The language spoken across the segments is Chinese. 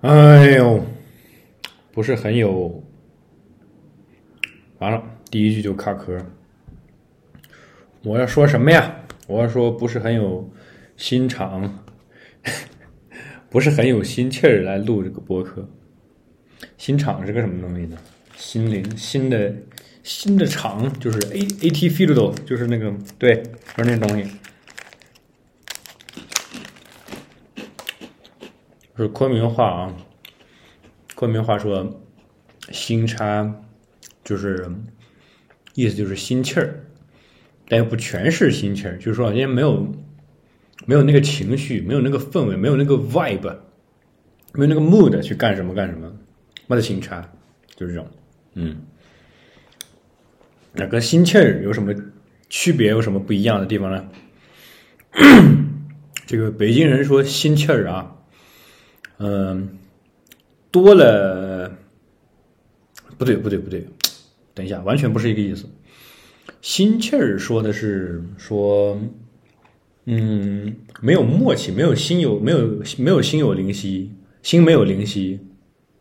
哎呦，不是很有，完了，第一句就卡壳。我要说什么呀？我要说不是很有心肠，不是很有心气儿来录这个播客。心肠是个什么东西呢？心灵，新的新的肠就是 A A T field，就是那个对，就是那东西。是昆明话啊，昆明话说“心差”，就是意思就是心气儿，但又不全是心气儿，就是说人家没有没有那个情绪，没有那个氛围，没有那个 vibe，没有那个 mood 去干什么干什么，没得心差，就是这种，嗯，那跟心气儿有什么区别？有什么不一样的地方呢？这个北京人说心气儿啊。嗯，多了，不对，不对，不对，等一下，完全不是一个意思。心气儿说的是说，嗯，没有默契，没有心有，没有没有心有灵犀，心没有灵犀，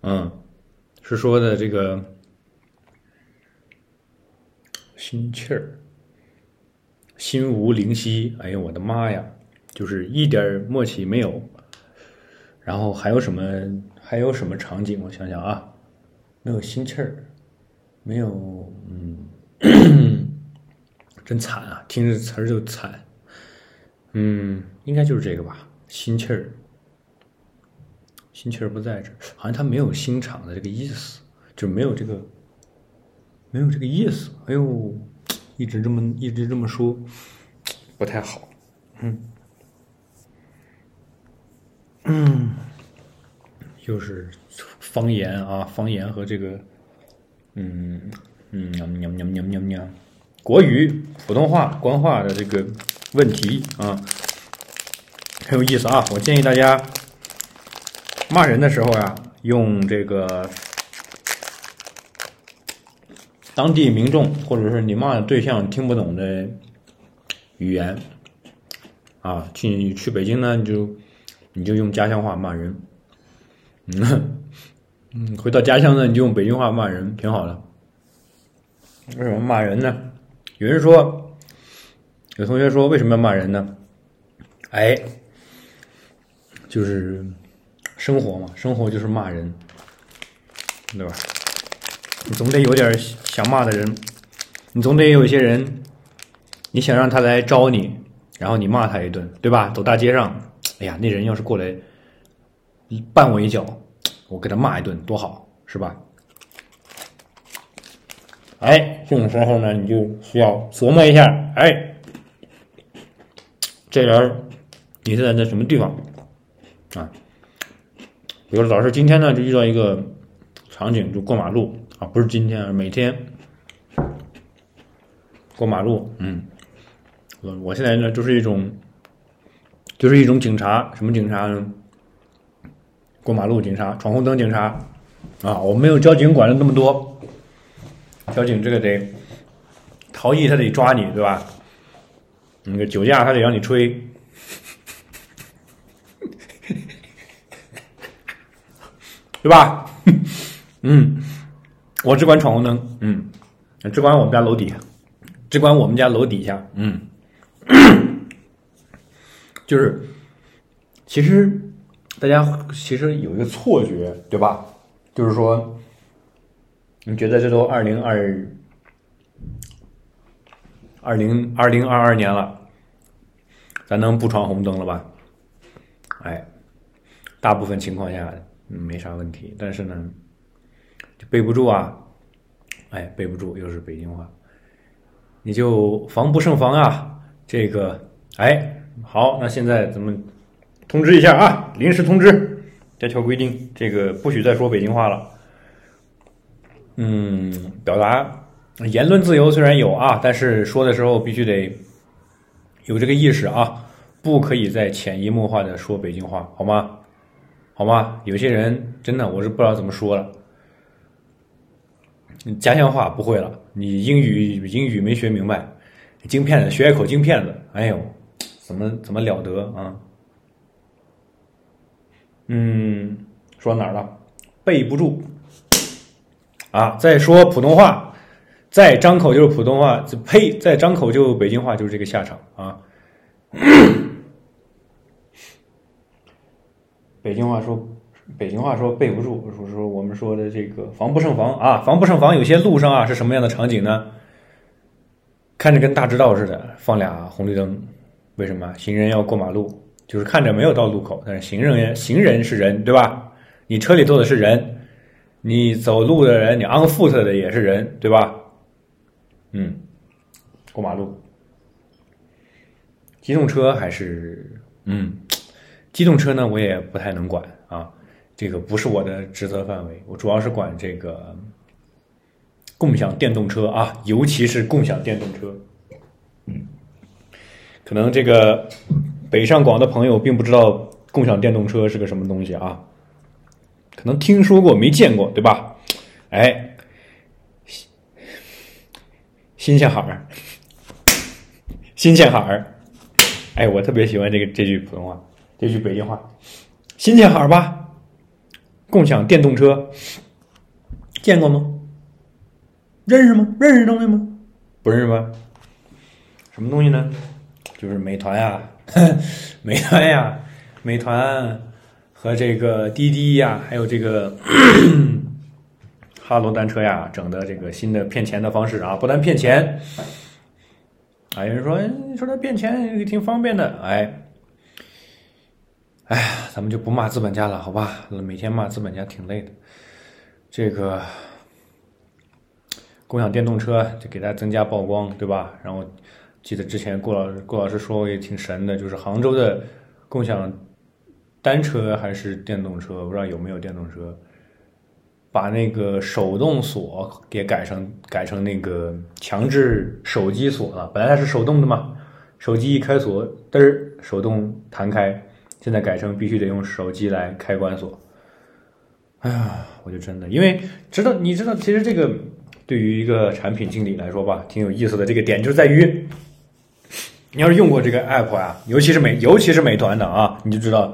嗯，是说的这个心气儿，心无灵犀。哎呦，我的妈呀，就是一点默契没有。然后还有什么？还有什么场景？我想想啊，没有心气儿，没有，嗯，真惨啊！听着词儿就惨。嗯，应该就是这个吧？心气儿，心气儿不在这儿，好像他没有心肠的这个意思，就没有这个，没有这个意思。哎呦，一直这么一直这么说，不太好。嗯。嗯，又是方言啊，方言和这个，嗯嗯，喵喵喵喵喵喵，国语、普通话、官话的这个问题啊，很有意思啊。我建议大家骂人的时候啊，用这个当地民众或者是你骂的对象听不懂的语言啊，去去北京呢，你就。你就用家乡话骂人，嗯 嗯，回到家乡呢，你就用北京话骂人，挺好的。为什么骂人呢？有人说，有同学说，为什么要骂人呢？哎，就是生活嘛，生活就是骂人，对吧？你总得有点想骂的人，你总得有一些人，你想让他来招你，然后你骂他一顿，对吧？走大街上。哎呀，那人要是过来绊我一脚，我给他骂一顿多好，是吧？哎，这种时候呢，你就需要琢磨一下，哎，这人你是在那什么地方啊？比如老师今天呢，就遇到一个场景，就过马路啊，不是今天，而每天过马路，嗯，我我现在呢，就是一种。就是一种警察，什么警察呢？过马路警察，闯红灯警察，啊，我没有交警管的那么多。交警这个得逃逸，他得抓你，对吧？那个酒驾，他得让你吹，对吧？嗯，我只管闯红灯，嗯，只管我们家楼底下，只管我们家楼底下，嗯。就是，其实大家其实有一个错觉，对吧？就是说，你觉得这都二零二二零二零二二年了，咱能不闯红灯了吧？哎，大部分情况下没啥问题，但是呢，就背不住啊，哎，背不住，又是北京话，你就防不胜防啊，这个，哎。好，那现在咱们通知一下啊，临时通知，这条规定，这个不许再说北京话了。嗯，表达言论自由虽然有啊，但是说的时候必须得有这个意识啊，不可以再潜移默化的说北京话，好吗？好吗？有些人真的我是不知道怎么说了，家乡话不会了，你英语英语没学明白，京片子学一口京片子，哎呦。怎么怎么了得啊？嗯，说哪儿了？背不住啊！再说普通话，再张口就是普通话，呸！再张口就北京话，就是这个下场啊！北京话说，北京话说背不住，说说我们说的这个防不胜防啊，防不胜防。有些路上啊是什么样的场景呢？看着跟大直道似的，放俩红绿灯，为什么？行人要过马路，就是看着没有到路口，但是行人行人是人，对吧？你车里坐的是人，你走路的人，你 on foot 的也是人，对吧？嗯，过马路，机动车还是嗯，机动车呢，我也不太能管啊，这个不是我的职责范围，我主要是管这个。共享电动车啊，尤其是共享电动车，可能这个北上广的朋友并不知道共享电动车是个什么东西啊，可能听说过没见过，对吧？哎，新鲜海儿，新鲜海儿，哎，我特别喜欢这个这句普通话，这句北京话，新鲜海儿吧，共享电动车，见过吗？认识吗？认识东西吗？不认识吧？什么东西呢？就是美团呀，美团呀，美团和这个滴滴呀，还有这个 哈罗单车呀，整的这个新的骗钱的方式啊，不但骗钱，啊，有人说，你说他骗钱也挺方便的，哎，哎，咱们就不骂资本家了，好吧？每天骂资本家挺累的，这个。共享电动车就给它增加曝光，对吧？然后记得之前顾老师郭老师说过也挺神的，就是杭州的共享单车还是电动车，不知道有没有电动车，把那个手动锁给改成改成那个强制手机锁了。本来它是手动的嘛，手机一开锁嘚儿手动弹开，现在改成必须得用手机来开关锁。哎呀，我就真的因为知道你知道，其实这个。对于一个产品经理来说吧，挺有意思的。这个点就在于，你要是用过这个 app 啊，尤其是美，尤其是美团的啊，你就知道，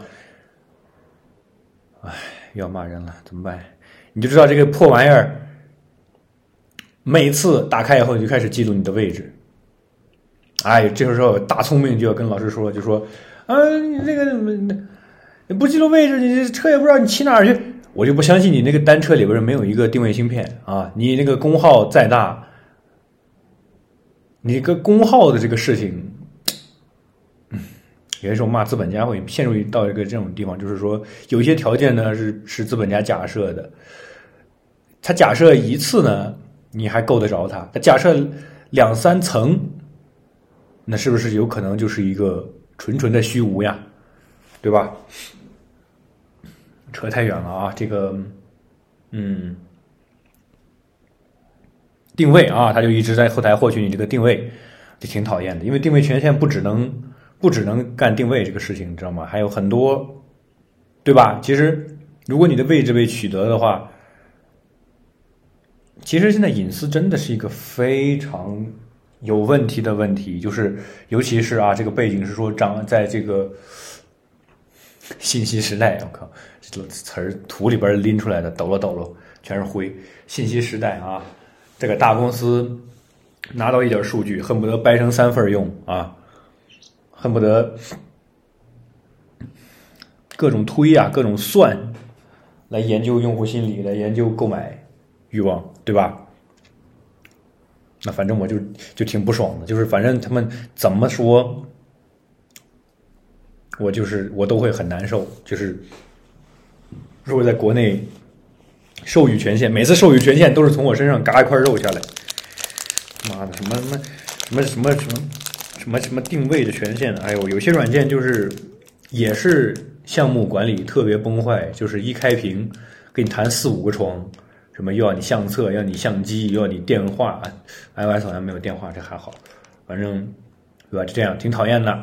哎，要骂人了，怎么办？你就知道这个破玩意儿，每次打开以后就开始记录你的位置。哎，这个时候大聪明就要跟老师说，就说，啊，你这个你不记录位置，你这车也不知道你骑哪儿去。我就不相信你那个单车里边没有一个定位芯片啊！你那个功耗再大，你个功耗的这个事情，有些时候骂资本家会陷入到一个这种地方，就是说有一些条件呢是是资本家假设的，他假设一次呢你还够得着他，他假设两三层，那是不是有可能就是一个纯纯的虚无呀？对吧？扯太远了啊！这个，嗯，定位啊，他就一直在后台获取你这个定位，就挺讨厌的。因为定位权限不只能不只能干定位这个事情，你知道吗？还有很多，对吧？其实，如果你的位置被取得的话，其实现在隐私真的是一个非常有问题的问题。就是，尤其是啊，这个背景是说长在这个。信息时代，我靠，这词儿土里边拎出来的，抖了抖了，全是灰。信息时代啊，这个大公司拿到一点数据，恨不得掰成三份用啊，恨不得各种推啊，各种算，来研究用户心理，来研究购买欲望，对吧？那反正我就就挺不爽的，就是反正他们怎么说。我就是我都会很难受，就是如果在国内授予权限，每次授予权限都是从我身上嘎一块肉下来。妈的，什么什么什么什么什么什么什么定位的权限？哎呦，有些软件就是也是项目管理特别崩坏，就是一开屏给你弹四五个窗，什么又要你相册，要你相机，又要你电话。iOS 好像没有电话，这还好，反正对吧？就这样，挺讨厌的。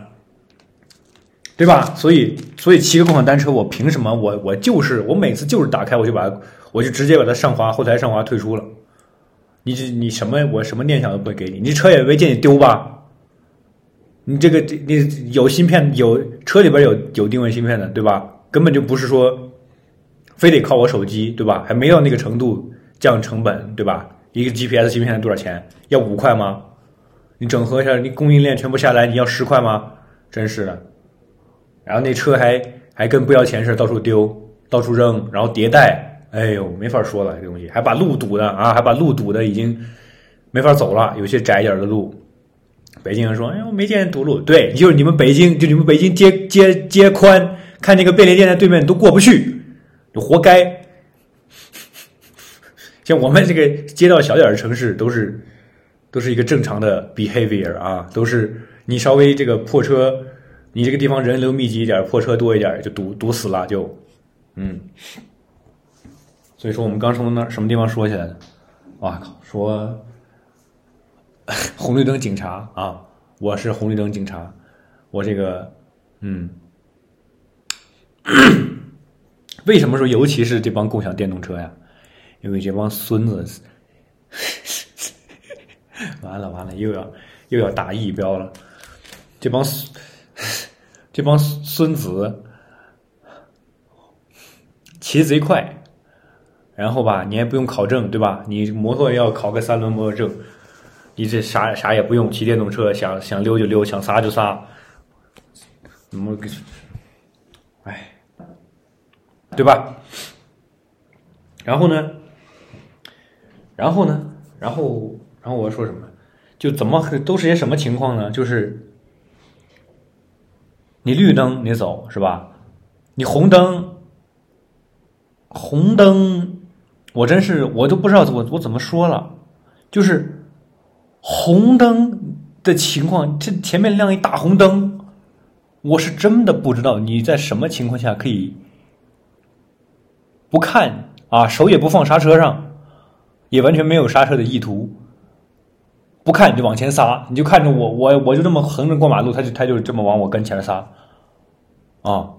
对吧？所以，所以骑个共享单车，我凭什么？我我就是我每次就是打开，我就把我就直接把它上滑，后台上滑退出了。你这你什么？我什么念想都不会给你。你车也没见你丢吧？你这个你有芯片，有车里边有有定位芯片的，对吧？根本就不是说非得靠我手机，对吧？还没到那个程度降成本，对吧？一个 GPS 芯片多少钱？要五块吗？你整合一下，你供应链全部下来，你要十块吗？真是的。然后那车还还跟不要钱似的，到处丢，到处扔，然后迭代，哎呦，没法说了，这东西还把路堵的啊，还把路堵的已经没法走了，有些窄一点的路。北京人说：“哎我，没见堵路。”对，就是你们北京，就你们北京街街街宽，看那个便利店在对面都过不去，就活该。像我们这个街道小点的城市，都是都是一个正常的 behavior 啊，都是你稍微这个破车，你这个地方人流密集一点，破车多一点，就堵堵死了，就嗯。所以说，我们刚从那什么地方说起来的？哇靠，说。红绿灯警察啊！我是红绿灯警察，我这个，嗯，为什么说尤其是这帮共享电动车呀？因为这帮孙子，完了完了，又要又要打一标了。这帮这帮孙子骑贼快，然后吧，你还不用考证，对吧？你摩托要考个三轮摩托证。你这啥啥也不用，骑电动车想想溜就溜，想撒就撒，怎么个？哎，对吧？然后呢？然后呢？然后然后我说什么？就怎么都是些什么情况呢？就是你绿灯你走是吧？你红灯，红灯，我真是我都不知道我我怎么说了，就是。红灯的情况，这前面亮一大红灯，我是真的不知道你在什么情况下可以不看啊，手也不放刹车上，也完全没有刹车的意图，不看你就往前撒，你就看着我，我我就这么横着过马路，他就他就这么往我跟前撒，啊，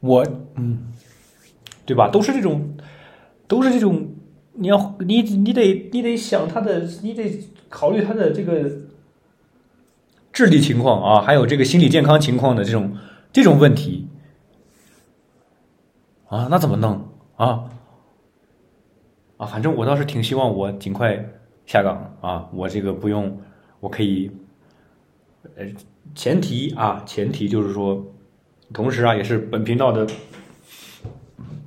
我嗯，对吧？都是这种，都是这种。你要你你得你得想他的，你得考虑他的这个智力情况啊，还有这个心理健康情况的这种这种问题啊，那怎么弄啊？啊，反正我倒是挺希望我尽快下岗啊，我这个不用，我可以，呃，前提啊，前提就是说，同时啊，也是本频道的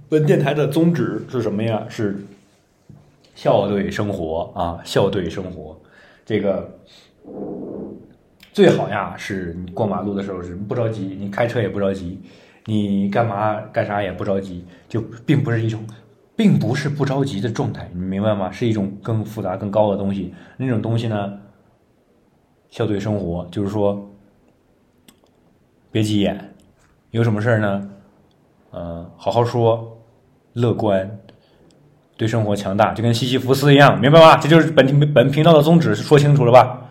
本电台的宗旨是什么呀？是。校对生活啊，校对生活，这个最好呀，是你过马路的时候是不着急，你开车也不着急，你干嘛干啥也不着急，就并不是一种，并不是不着急的状态，你明白吗？是一种更复杂、更高的东西。那种东西呢，校对生活，就是说别急眼，有什么事儿呢？嗯，好好说，乐观。对生活强大，就跟西西弗斯一样，明白吗？这就是本频本频道的宗旨，说清楚了吧？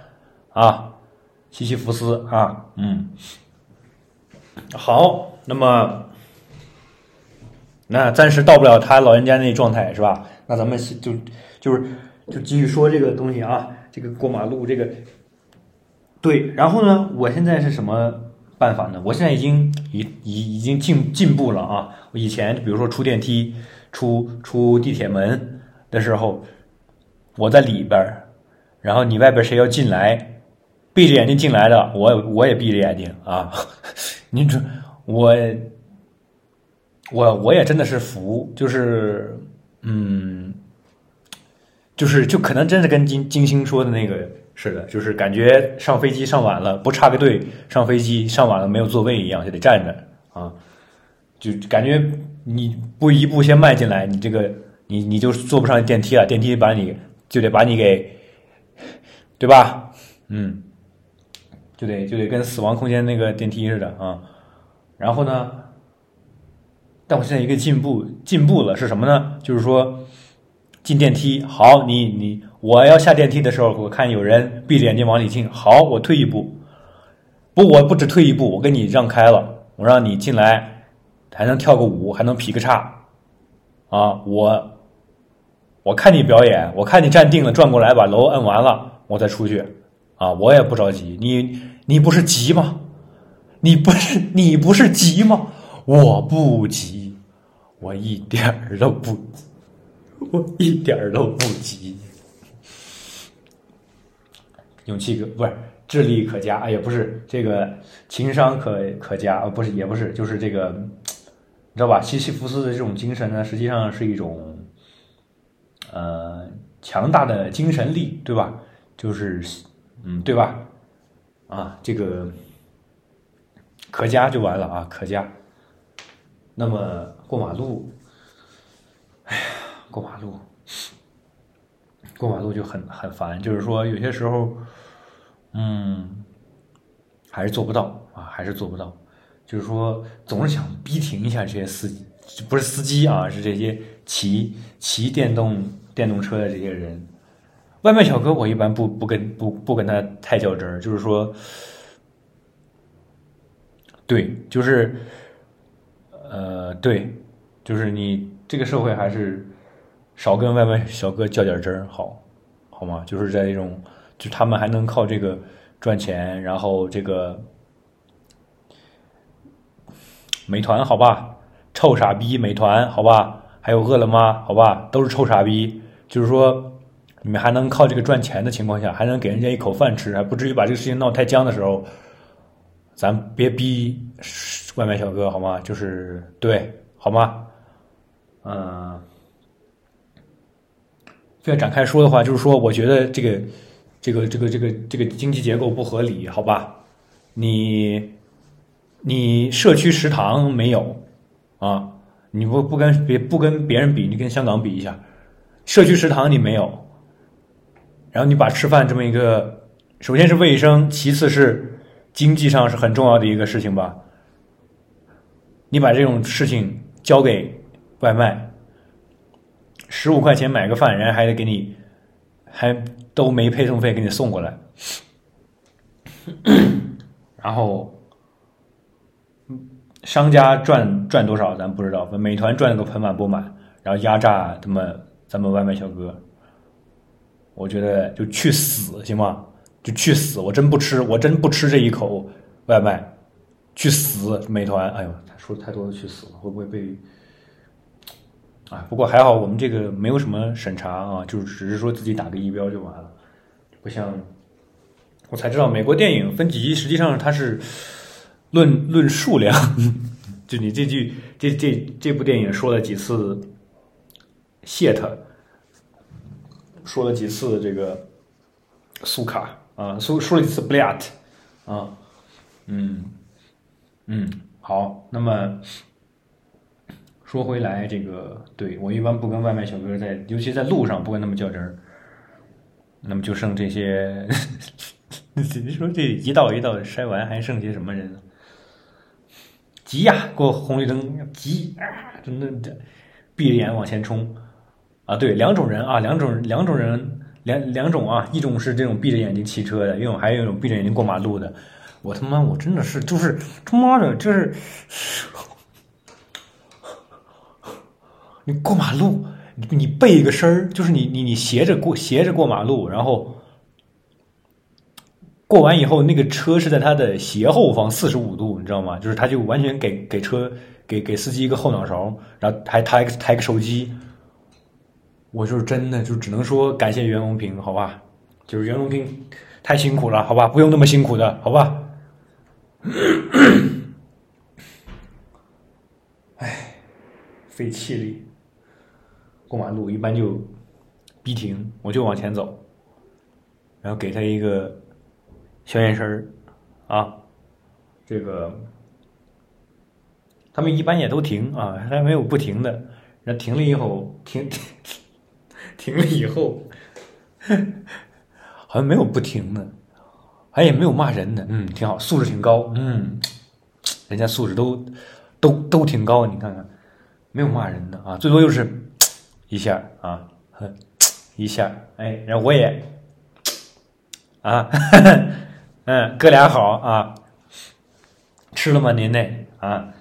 啊，西西弗斯啊，嗯，好，那么那暂时到不了他老人家那状态是吧？那咱们就就是就继续说这个东西啊，这个过马路这个对，然后呢，我现在是什么办法呢？我现在已经已已已经进进步了啊！我以前比如说出电梯。出出地铁门的时候，我在里边儿，然后你外边谁要进来，闭着眼睛进来的，我我也闭着眼睛啊。你这我我我也真的是服，就是嗯，就是就可能真是跟金金星说的那个似的，就是感觉上飞机上晚了不插个队，上飞机上晚了没有座位一样，就得站着啊，就感觉。你不一步先迈进来，你这个你你就坐不上电梯了，电梯把你就得把你给，对吧？嗯，就得就得跟死亡空间那个电梯似的啊。然后呢，但我现在一个进步进步了是什么呢？就是说进电梯，好，你你我要下电梯的时候，我看有人闭着眼睛往里进，好，我退一步，不，我不止退一步，我跟你让开了，我让你进来。还能跳个舞，还能劈个叉，啊！我我看你表演，我看你站定了，转过来把楼摁完了，我再出去，啊！我也不着急，你你不是急吗？你不是你不是急吗？我不急，我一点儿都不，我一点儿都不急。勇气可不是智力可嘉，哎呀，不是这个情商可可嘉，不是，也不是，就是这个，你知道吧？西西弗斯的这种精神呢，实际上是一种，呃，强大的精神力，对吧？就是，嗯，对吧？啊，这个可嘉就完了啊，可嘉。那么过马路，哎呀，过马路。过马路就很很烦，就是说有些时候，嗯，还是做不到啊，还是做不到。就是说，总是想逼停一下这些司机，不是司机啊，是这些骑骑电动电动车的这些人。外卖小哥我一般不不跟不不跟他太较真儿，就是说，对，就是，呃，对，就是你这个社会还是。少跟外卖小哥较点真儿，好，好吗？就是在这种，就他们还能靠这个赚钱，然后这个美团，好吧，臭傻逼，美团，好吧，还有饿了么，好吧，都是臭傻逼。就是说，你们还能靠这个赚钱的情况下，还能给人家一口饭吃，还不至于把这个事情闹太僵的时候，咱别逼外卖小哥，好吗？就是对，好吗？嗯。要展开说的话，就是说，我觉得这个、这个、这个、这个、这个经济结构不合理，好吧？你、你社区食堂没有啊？你不不跟别不跟别人比，你跟香港比一下，社区食堂你没有，然后你把吃饭这么一个，首先是卫生，其次是经济上是很重要的一个事情吧？你把这种事情交给外卖。十五块钱买个饭，人家还得给你，还都没配送费给你送过来。然后，商家赚赚多少咱不知道，美团赚了个盆满钵满，然后压榨他们咱们外卖小哥。我觉得就去死行吗？就去死！我真不吃，我真不吃这一口外卖，去死！美团，哎呦，说的太多了，去死了，会不会被？啊，不过还好，我们这个没有什么审查啊，就只是说自己打个一标就完了，不像我才知道美国电影分级，实际上它是论论数量，就你这句这这这部电影说了几次 shit，说了几次这个苏卡啊，说说了几次 blat 啊，嗯嗯，好，那么。说回来，这个对我一般不跟外卖小哥在，尤其在路上不跟他们较真儿。那么就剩这些，你说这一道一道筛完，还剩些什么人呢？急呀，过红绿灯急啊，真的这闭着眼往前冲啊！对，两种人啊，两种两种人，两两种啊，一种是这种闭着眼睛骑车的，一种还有一种闭着眼睛过马路的。我他妈，我真的是就是他妈的，就是。你过马路，你你背一个身儿，就是你你你斜着过斜着过马路，然后过完以后，那个车是在他的斜后方四十五度，你知道吗？就是他就完全给给车给给司机一个后脑勺，然后还抬抬个手机。我就是真的就只能说感谢袁隆平，好吧？就是袁隆平太辛苦了，好吧？不用那么辛苦的，好吧？哎，费气力。过马路一般就逼停，我就往前走，然后给他一个小眼神儿。啊，这个他们一般也都停啊，还没有不停的。那停了以后，停停 停了以后，好像没有不停的，好像也没有骂人的，嗯，挺好，素质挺高，嗯，人家素质都都都挺高，你看看，没有骂人的啊，最多就是。一下啊，哼，一下，哎，然后我也，啊，呵 呵嗯，哥俩好啊，吃了吗您那啊，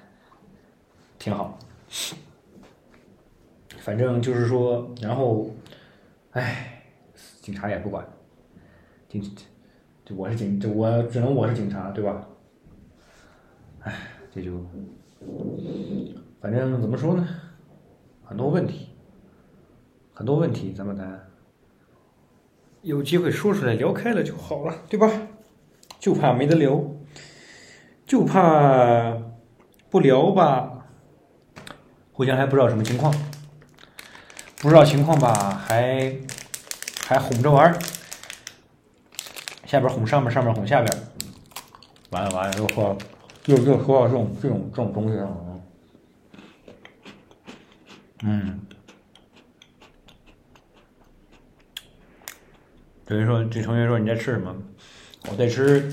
挺好，反正就是说，然后，哎，警察也不管，警，就我是警，就我只能我是警察对吧？哎，这就，反正怎么说呢？很多问题，很多问题，咱们咱有机会说出来聊开了就好了，对吧？就怕没得聊，就怕不聊吧，互相还不知道什么情况，不知道情况吧，还还哄着玩儿，下边哄上面，上面哄下边，完了完了又说又又说到这种这种这种东西上了。嗯，等于说，这同学说你在吃什么？我在吃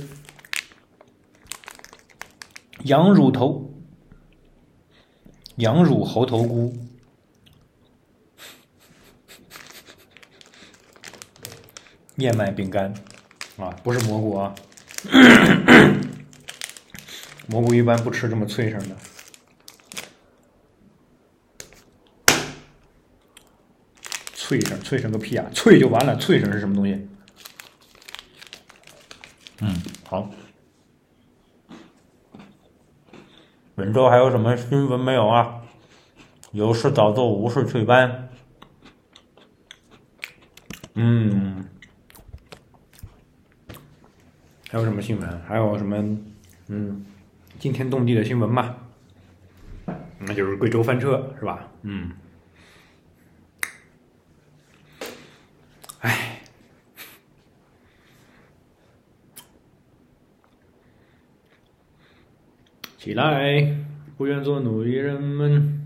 羊乳头、羊乳猴头菇、燕麦饼干啊，不是蘑菇啊，蘑菇一般不吃这么脆声的。脆声，脆声个屁啊！脆就完了，脆声是什么东西？嗯，好。本周还有什么新闻没有啊？有事早做，无事退班。嗯，还有什么新闻？还有什么？嗯，惊天动地的新闻嘛？那就是贵州翻车，是吧？嗯。哎起来，不愿做奴隶人们，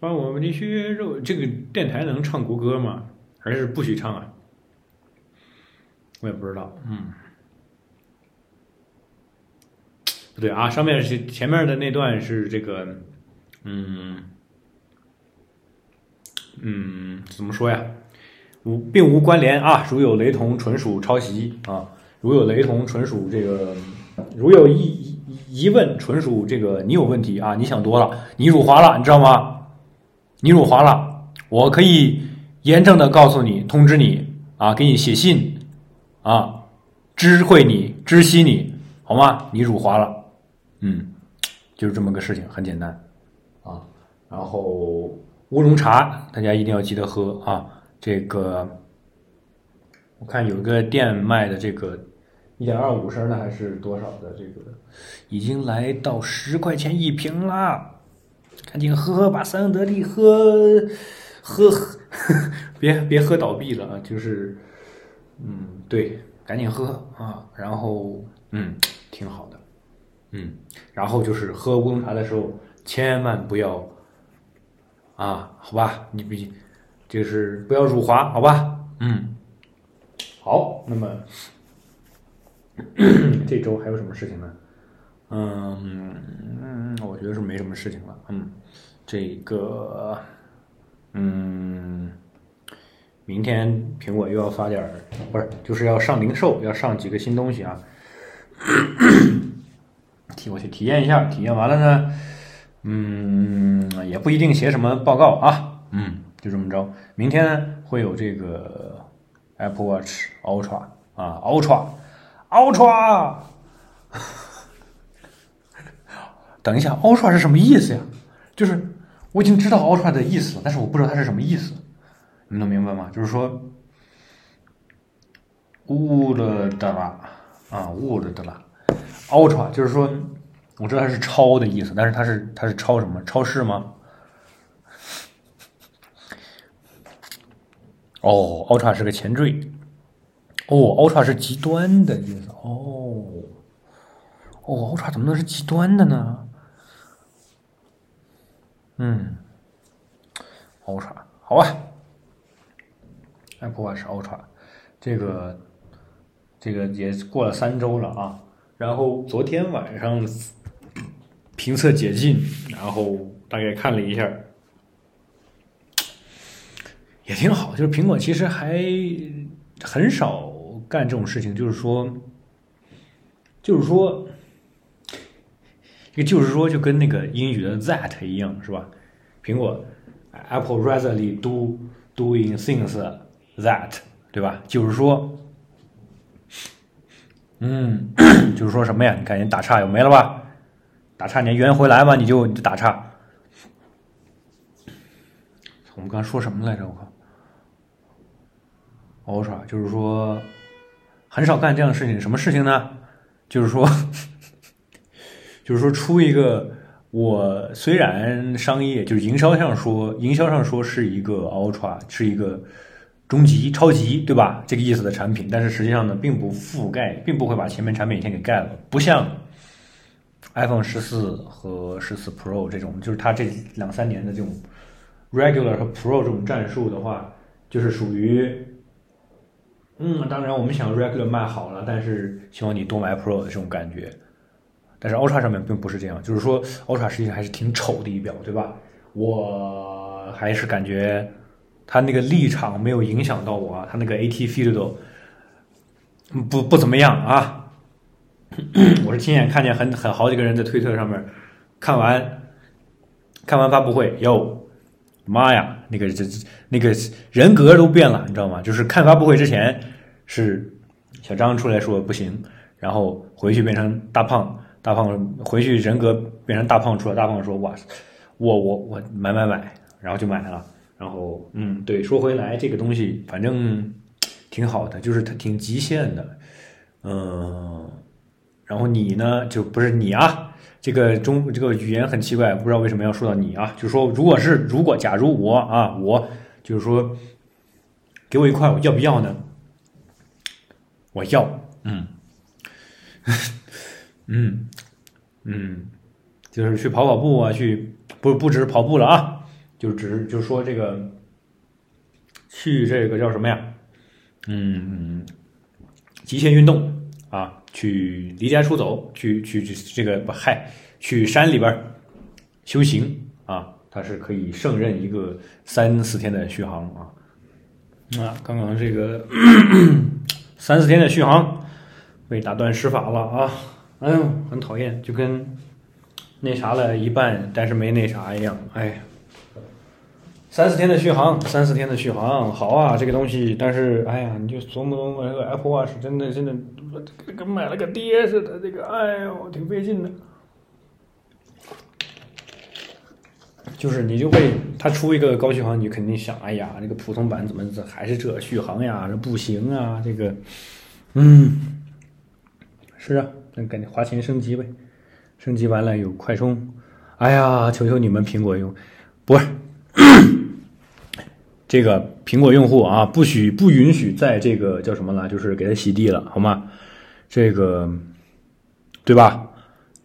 把我们的血肉。这个电台能唱国歌吗？还是不许唱啊？我也不知道。嗯，不对啊，上面是前面的那段是这个，嗯嗯，怎么说呀？无并无关联啊，如有雷同，纯属抄袭啊！如有雷同，纯属这个，如有疑。疑问纯属这个你有问题啊！你想多了，你辱华了，你知道吗？你辱华了，我可以严正的告诉你，通知你啊，给你写信啊，知会你，知悉你，好吗？你辱华了，嗯，就是这么个事情，很简单啊。然后乌龙茶，大家一定要记得喝啊。这个我看有一个店卖的这个。一点二五升的还是多少的？这个已经来到十块钱一瓶啦，赶紧喝，把三得利喝喝喝，别别喝倒闭了啊！就是，嗯，对，赶紧喝啊！然后，嗯，挺好的，嗯，然后就是喝乌龙茶的时候，千万不要啊，好吧？你比就是不要辱华，好吧？嗯，好，那么。这周还有什么事情呢？嗯，我觉得是没什么事情了。嗯，这个，嗯，明天苹果又要发点儿，不是，就是要上零售，要上几个新东西啊。替我去体验一下，体验完了呢，嗯，也不一定写什么报告啊。嗯，就这么着。明天会有这个 Apple Watch Ultra 啊，Ultra。Ultra，等一下，Ultra 是什么意思呀？就是我已经知道 Ultra 的意思了，但是我不知道它是什么意思。你能明白吗？就是说，乌了的啦啊，乌了的啦，Ultra 就是说，我知道它是超的意思，但是它是它是超什么？超市吗？哦，Ultra 是个前缀。哦，Ultra 是极端的意思。哦，哦，Ultra 怎么能是极端的呢？嗯，Ultra 好吧，Apple Watch Ultra，这个这个也过了三周了啊。然后昨天晚上评测解禁，然后大概看了一下，也挺好。就是苹果其实还很少。干这种事情就是说，就是说，这个就是说，就跟那个英语的 that 一样，是吧？苹果 Apple ratherly do doing things that，对吧？就是说，嗯，就是说什么呀？你看你打岔又没了吧？打岔你还圆回来吗？你就你就打岔。我们刚说什么来着？我靠，Ultra 就是说很少干这样的事情。什么事情呢？就是说，就是说出一个我虽然商业就是营销上说，营销上说是一个 Ultra，是一个终极、超级，对吧？这个意思的产品，但是实际上呢，并不覆盖，并不会把前面产品先给盖了，不像。iPhone 十四和十四 Pro 这种，就是它这两三年的这种 Regular 和 Pro 这种战术的话，就是属于，嗯，当然我们想 Regular 卖好了，但是希望你多买 Pro 的这种感觉。但是 Ultra 上面并不是这样，就是说 Ultra 实际上还是挺丑的仪表，对吧？我还是感觉它那个立场没有影响到我，它那个 AT Field 不不怎么样啊。我是亲眼看见很很好几个人在推特上面看完看完发布会，哟妈呀，那个这那个人格都变了，你知道吗？就是看发布会之前是小张出来说不行，然后回去变成大胖，大胖回去人格变成大胖出来，大胖说哇，我我我买买买，然后就买了，然后嗯，对，说回来这个东西反正挺好的，就是它挺极限的，嗯。然后你呢，就不是你啊，这个中这个语言很奇怪，不知道为什么要说到你啊。就是说，如果是如果假如我啊，我就是说，给我一块，我要不要呢？我要，嗯，嗯嗯，就是去跑跑步啊，去不不只是跑步了啊，就只是就是说这个，去这个叫什么呀？嗯，极限运动啊。去离家出走，去去去这个不嗨，去山里边修行啊，它是可以胜任一个三四天的续航啊。啊，刚刚这个 三四天的续航被打断施法了啊！哎呦，很讨厌，就跟那啥了一半，但是没那啥一样。哎，三四天的续航，三四天的续航，好啊，这个东西，但是哎呀，你就琢磨琢磨这个 Apple Watch，真的真的。这跟买了个爹似的，这个哎呦，挺费劲的。就是你就会，他出一个高续航，你肯定想，哎呀，那个普通版怎么这还是这续航呀？这不行啊，这个，嗯，是啊，那赶紧花钱升级呗，升级完了有快充。哎呀，求求你们苹果用，不是。这个苹果用户啊，不许不允许在这个叫什么了，就是给它洗地了，好吗？这个，对吧？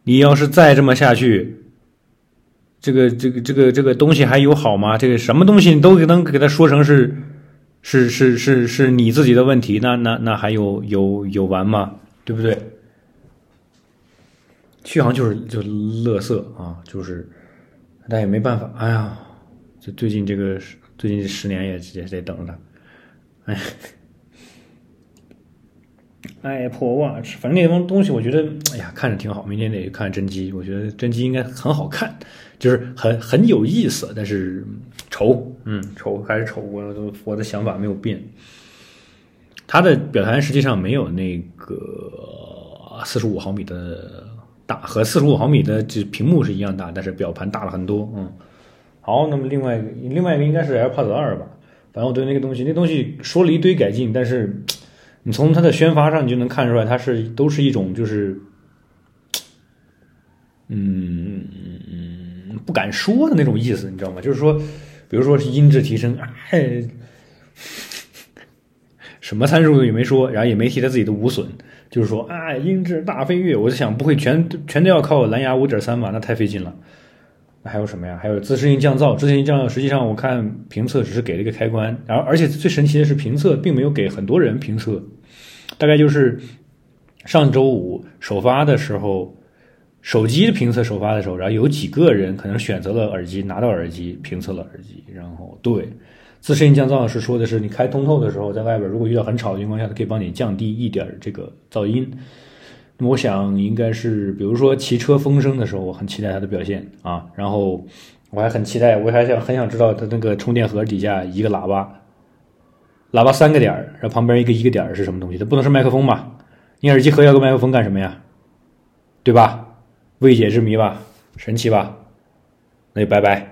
你要是再这么下去，这个这个这个这个东西还有好吗？这个什么东西你都能给它说成是是是是是你自己的问题，那那那还有有有完吗？对不对？续航就是就乐色啊，就是，但也没办法。哎呀，这最近这个。最近这十年也也得等着它，哎，Apple Watch，反正那帮东西我觉得，哎呀，看着挺好。明天得看真机，我觉得真机应该很好看，就是很很有意思。但是丑，嗯，丑还是丑，我都我的想法没有变。它的表盘实际上没有那个四十五毫米的大，和四十五毫米的这屏幕是一样大，但是表盘大了很多，嗯。好，那么另外一个，另外一个应该是 AirPods 二吧。反正我对那个东西，那东西说了一堆改进，但是你从它的宣发上，你就能看出来，它是都是一种就是，嗯，不敢说的那种意思，你知道吗？就是说，比如说是音质提升，哎，什么参数也没说，然后也没提他自己的无损，就是说，哎，音质大飞跃。我就想，不会全全都要靠蓝牙五点三吧？那太费劲了。还有什么呀？还有自适应降噪。自适应降噪，实际上我看评测只是给了一个开关，然后而且最神奇的是评测并没有给很多人评测，大概就是上周五首发的时候，手机评测首发的时候，然后有几个人可能选择了耳机，拿到耳机评测了耳机，然后对自适应降噪是说的是你开通透的时候，在外边如果遇到很吵的情况下，它可以帮你降低一点这个噪音。我想应该是，比如说骑车风声的时候，我很期待它的表现啊。然后我还很期待，我还想很想知道它那个充电盒底下一个喇叭，喇叭三个点儿，然后旁边一个一个点儿是什么东西？它不能是麦克风吧？你耳机盒要个麦克风干什么呀？对吧？未解之谜吧？神奇吧？那就拜拜。